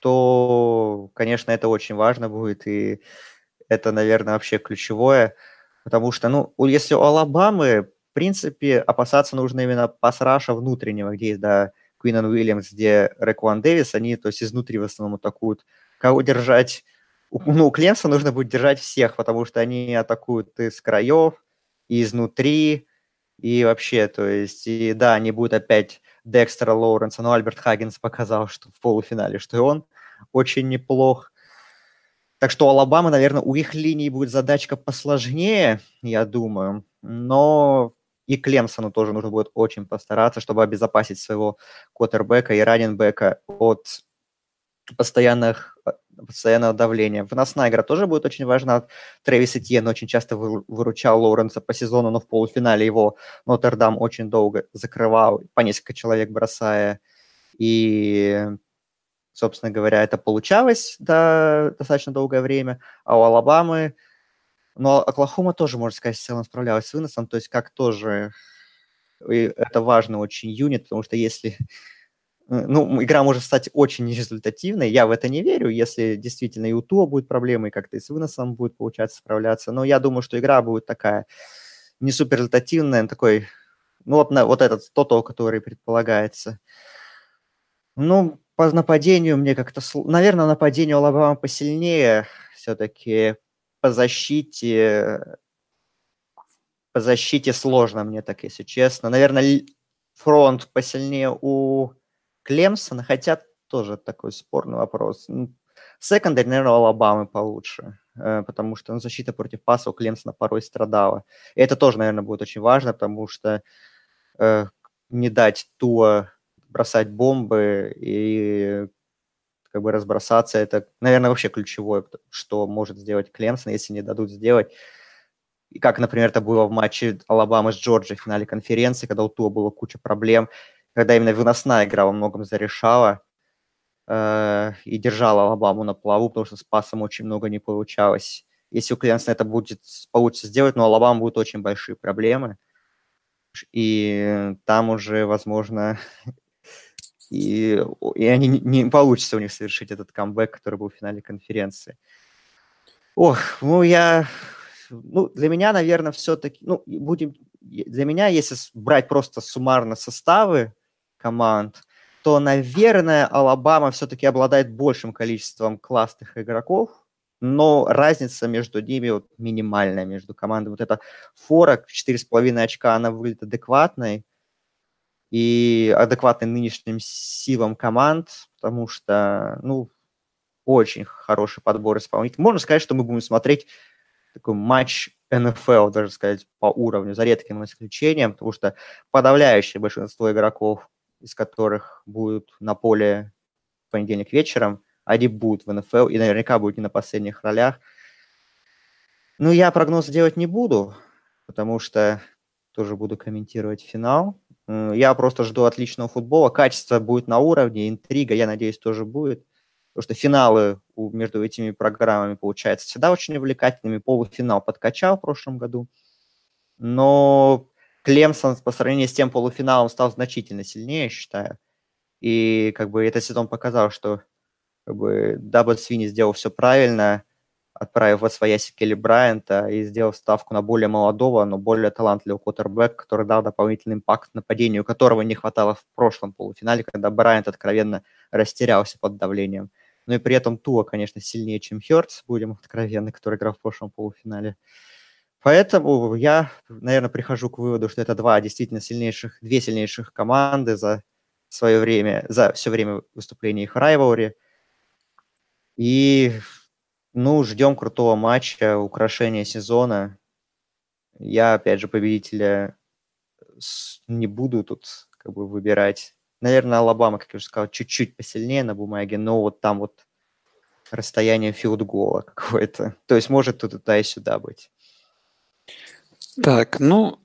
то, конечно, это очень важно будет, и это, наверное, вообще ключевое, потому что, ну, если у Алабамы, в принципе, опасаться нужно именно пасраша внутреннего, где есть, да, Куинан Уильямс, где Рекуан Дэвис, они, то есть, изнутри в основном атакуют. Кого держать? Ну, у Клемса нужно будет держать всех, потому что они атакуют из краев, и изнутри, и вообще, то есть, и да, они будут опять Декстера Лоуренса, но Альберт Хаггинс показал, что в полуфинале, что и он очень неплох. Так что у Алабамы, наверное, у их линии будет задачка посложнее, я думаю. Но и Клемсону тоже нужно будет очень постараться, чтобы обезопасить своего квотербека и раненбека от постоянных, постоянного давления. Выносная игра тоже будет очень важна. Трэвис Этьен очень часто выручал Лоуренса по сезону, но в полуфинале его Нотр-Дам очень долго закрывал, по несколько человек бросая. И, собственно говоря, это получалось да, достаточно долгое время. А у Алабамы, но Оклахома тоже, можно сказать, в целом справлялась с выносом, то есть как тоже и это важный очень юнит, потому что если Э, ну, игра может стать очень нерезультативной. Я в это не верю, если действительно и у Туа будет проблемы, и как-то и с выносом будет получаться справляться. Но я думаю, что игра будет такая не супер результативная, такой, ну, вот, на, вот этот тотал, который предполагается. Ну, по нападению мне как-то... Наверное, нападение Алабама посильнее. Все-таки по защите... По защите сложно мне так, если честно. Наверное, фронт посильнее у Клемсона, хотя тоже такой спорный вопрос. Секондарь, наверное, у Алабамы получше, э, потому что ну, защита против паса у Клемсона порой страдала. И это тоже, наверное, будет очень важно, потому что э, не дать Туа бросать бомбы и как бы разбросаться, это, наверное, вообще ключевое, что может сделать Клемсон, если не дадут сделать. И как, например, это было в матче Алабамы с Джорджией в финале конференции, когда у Туа было куча проблем, когда именно выносная игра во многом зарешала э, и держала Алабаму на плаву, потому что с пасом очень много не получалось. Если у Клемсона это будет получится сделать, но у Алабамы будут очень большие проблемы. И там уже, возможно, [laughs] и, и они не, не получится у них совершить этот камбэк, который был в финале конференции. Ох, ну я, ну для меня, наверное, все-таки, ну будем, для меня, если брать просто суммарно составы команд, то, наверное, Алабама все-таки обладает большим количеством классных игроков, но разница между ними вот минимальная, между командами. Вот эта фора, 4,5 очка, она выглядит адекватной, и адекватной нынешним силам команд, потому что, ну, очень хороший подбор исполнителей. Можно сказать, что мы будем смотреть такой матч НФЛ, даже сказать, по уровню, за редким исключением, потому что подавляющее большинство игроков, из которых будут на поле в понедельник вечером, они будут в НФЛ и наверняка будут не на последних ролях. Ну, я прогноз делать не буду, потому что тоже буду комментировать финал. Я просто жду отличного футбола. Качество будет на уровне, интрига, я надеюсь, тоже будет. Потому что финалы между этими программами получаются всегда очень увлекательными. Полуфинал подкачал в прошлом году. Но Клемсон по сравнению с тем полуфиналом стал значительно сильнее, я считаю. И как бы этот сезон показал, что как бы Дабл Свини сделал все правильно – отправив в своясь Келли Брайанта и сделав ставку на более молодого, но более талантливого квотербека, который дал дополнительный импакт нападению, которого не хватало в прошлом полуфинале, когда Брайант откровенно растерялся под давлением. Ну и при этом Туа, конечно, сильнее, чем Хёртс, будем откровенны, который играл в прошлом полуфинале. Поэтому я, наверное, прихожу к выводу, что это два действительно сильнейших, две сильнейших команды за свое время, за все время выступления их райвори. И ну, ждем крутого матча, украшения сезона. Я, опять же, победителя не буду тут как бы выбирать. Наверное, Алабама, как я уже сказал, чуть-чуть посильнее на бумаге, но вот там вот расстояние филдгола [laughs] какое-то. То есть может тут туда и сюда быть. Так, ну,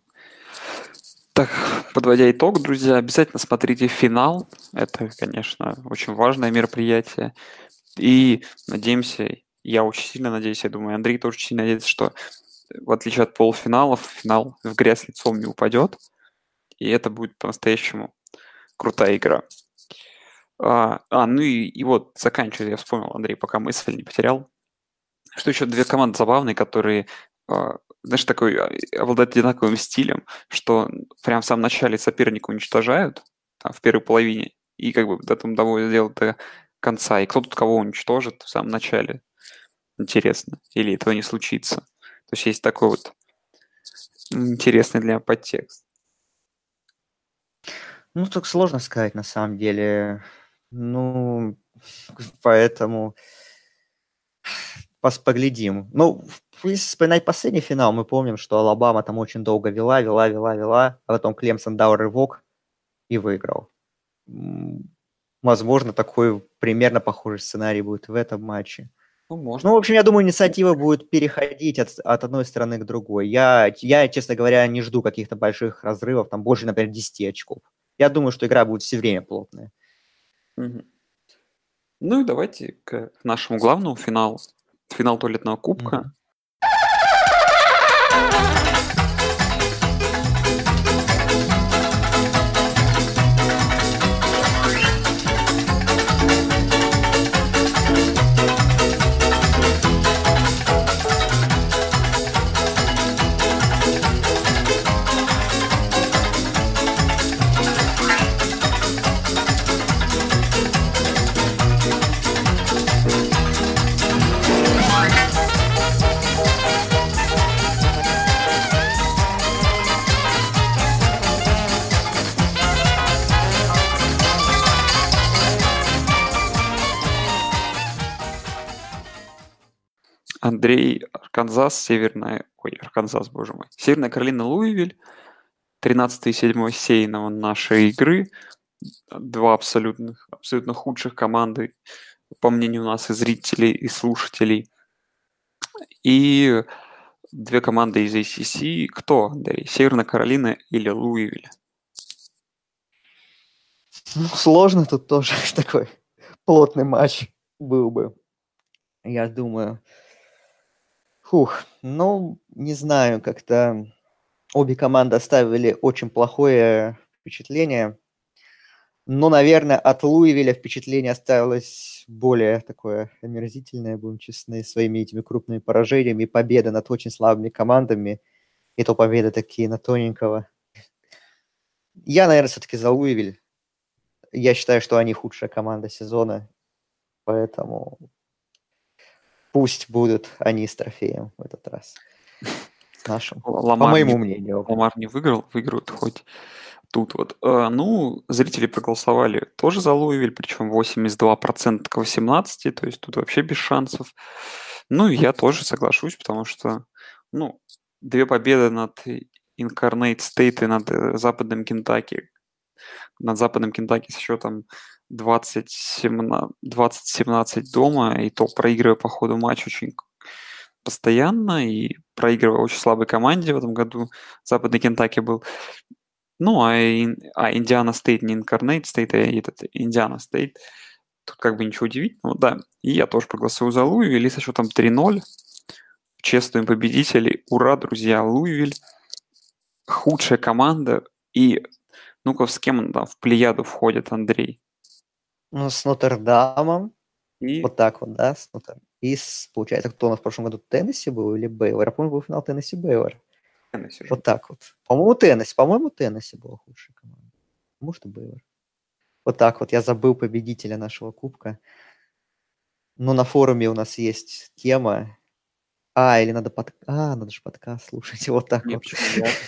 так, подводя итог, друзья, обязательно смотрите финал. Это, конечно, очень важное мероприятие. И надеемся, я очень сильно надеюсь, я думаю, Андрей тоже очень сильно надеется, что в отличие от полуфиналов, финал в грязь лицом не упадет, и это будет по-настоящему крутая игра. А, а ну и, и вот, заканчивая, я вспомнил, Андрей, пока мысль не потерял, что еще две команды забавные, которые, а, знаешь, такой а, обладают одинаковым стилем, что прям в самом начале соперника уничтожают, там, в первой половине, и как бы до того делают до конца, и кто тут кого уничтожит в самом начале интересно, или этого не случится. То есть есть такой вот интересный для подтекст. Ну, так сложно сказать на самом деле. Ну, [laughs] поэтому поглядим. Ну, если вспоминать последний финал, мы помним, что Алабама там очень долго вела, вела, вела, вела, а потом Клемсон дал рывок и выиграл. Возможно, такой примерно похожий сценарий будет в этом матче. Ну, можно. Ну, в общем, я думаю, инициатива будет переходить от, от одной стороны к другой. Я, я, честно говоря, не жду каких-то больших разрывов, там больше, например, 10 очков. Я думаю, что игра будет все время плотная. Угу. Ну и давайте к нашему главному финалу. Финал туалетного кубка. Угу. Андрей, Арканзас, Северная... Ой, Арканзас, боже мой. Северная Каролина, Луивиль. 13 и 7 сейного нашей игры. Два абсолютно, абсолютно худших команды, по мнению нас и зрителей, и слушателей. И две команды из ACC. Кто, Андрей? Северная Каролина или Луивиль? Ну, сложно тут тоже [laughs] такой плотный матч был бы. Я думаю. Фух, ну, не знаю, как-то обе команды оставили очень плохое впечатление. Но, наверное, от Луивиля впечатление осталось более такое омерзительное, будем честны, своими этими крупными поражениями. Победа над очень слабыми командами. И то победа такие на тоненького. Я, наверное, все-таки за Луивиль. Я считаю, что они худшая команда сезона, поэтому пусть будут они с трофеем в этот раз. Нашим. Ламар по моему не, мнению. Ламар не выиграл, выиграют хоть тут вот. Э, ну, зрители проголосовали тоже за Луивиль, причем 82% к 18%, то есть тут вообще без шансов. Ну, я тоже соглашусь, потому что, ну, две победы над Indiana State и над э, Западным Кентаки над западным Кентаки с счетом 20-17 дома, и то проигрывая по ходу матча очень постоянно, и проигрывая очень слабой команде в этом году. Западный Кентаки был. Ну, а, а Indiana State не Incarnate State, а этот Indiana State. Тут как бы ничего удивительного, да. И я тоже проголосую за Луивиль, со счетом 3-0. Честные победители. Ура, друзья, Луивиль. Худшая команда. И ну-ка, с кем он там в плеяду входит, Андрей? Ну, с Нотр-Дамом. И? Вот так вот, да, с Нотр... И, с, получается, кто у нас в прошлом году Теннесси был или Бейвор? Я помню, был финал Теннесси Бейвор. Теннесси вот так вот. По-моему, Теннесси. По-моему, Теннесси была худшая команда. Может, и Бейвор. Вот так вот. Я забыл победителя нашего кубка. Но на форуме у нас есть тема. А, или надо под... А, надо же подкаст слушать. [laughs] Вот так Нет,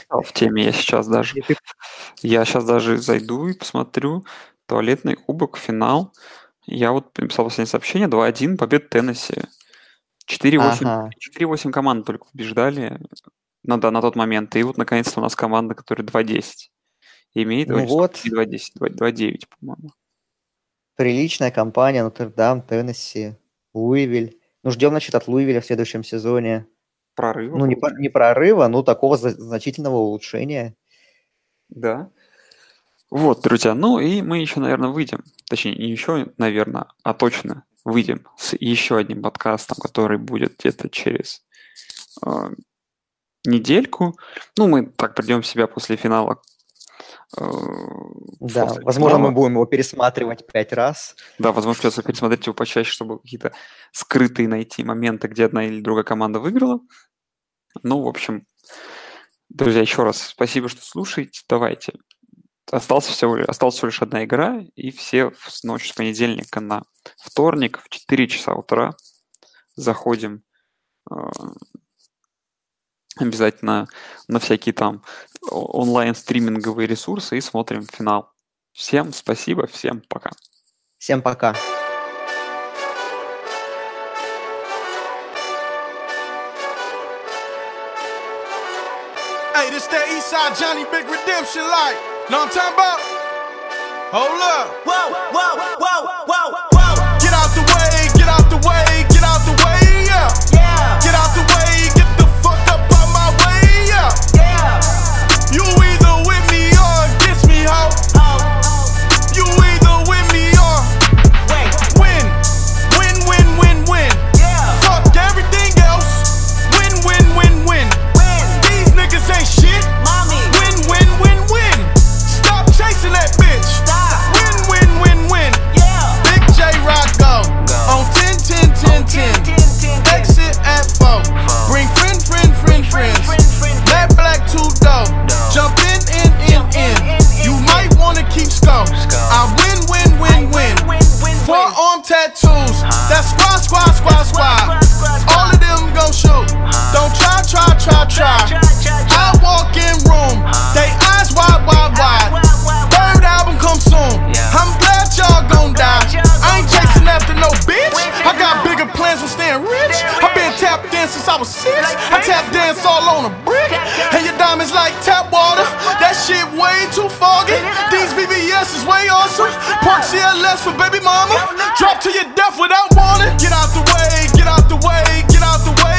вот. в теме я сейчас [laughs] даже. Я сейчас даже зайду и посмотрю. Туалетный кубок, финал. Я вот написал последнее сообщение. 2-1, победа Теннесси. 4-8 ага. 4-8 команд только побеждали на, да, на тот момент. И вот наконец-то у нас команда, которая 2-10 имеет. Ну вот. 2-10, 2-9, по-моему. Приличная компания, Нотр-Дам, Теннесси, Луивиль. Ну, ждем, значит, от Луивиля в следующем сезоне. Прорыва? Ну, не, не прорыва, но такого значительного улучшения. Да. Вот, друзья, ну и мы еще, наверное, выйдем, точнее, не еще, наверное, а точно выйдем с еще одним подкастом, который будет где-то через э, недельку. Ну, мы так придем в себя после финала. Э, да, после возможно, финала. мы будем его пересматривать пять раз. Да, возможно, придется пересмотреть его почаще, чтобы какие-то скрытые найти моменты, где одна или другая команда выиграла. Ну, в общем, друзья, еще раз спасибо, что слушаете. Давайте Осталось всего, осталась всего лишь одна игра, и все с ночи с понедельника на вторник в 4 часа утра заходим э, обязательно на всякие там онлайн-стриминговые ресурсы и смотрим финал. Всем спасибо, всем пока. Всем пока. Hey, this that Eastside Johnny Big Redemption like. Know what I'm talking about? Hold up. Whoa, whoa, whoa, whoa, whoa. Get out the way, get out the way, squad. All of them gon' shoot. Don't try, try, try, try. I walk in room, they eyes wide, wide, wide. Third album come soon. I'm glad y'all gon' die. I ain't chasing after no bitch. I got bigger plans than staying rich. i been tap dance since I was six. I tap dance all on a brick. And your diamonds like tap water. That shit way too foggy ass is way awesome. Park CLS for baby mama. Drop to your death without warning. Get out the way, get out the way, get out the way,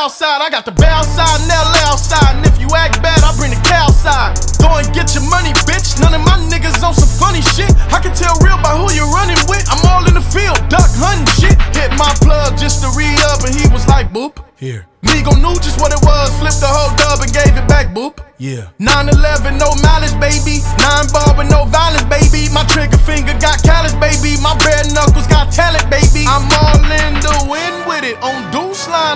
Dre outside. I got the bow side and LA outside. And if you act bad, I bring the cow side. Go and get your money, bitch. None of my niggas on some funny shit. I can tell real by who you're running with. I'm all in the field, duck hunting shit. Hit my plug just to re up, and he was like, boop. Here. Migo knew just what it was, flipped the whole dub and gave it back, boop. Yeah. 9-11, no malice, baby. Nine ball with no violence, baby. My trigger finger got callous, baby. My bare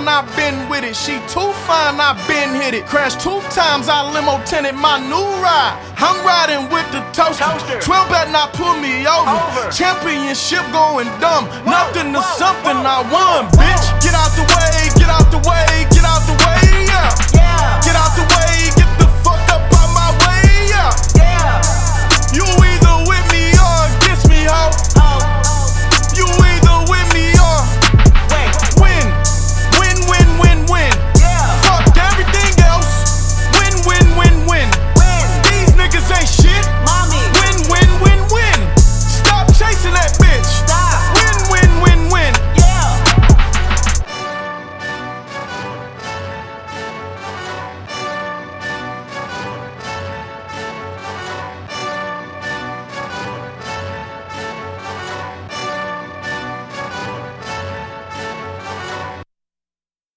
line, i been with it. She too fine, i been hit it. Crashed two times, I limo tenant my new ride. I'm riding with the toaster. 12 bet not pull me over. Championship going dumb. Nothing to something, I won, bitch. Get out the way, get out the way, get out the way,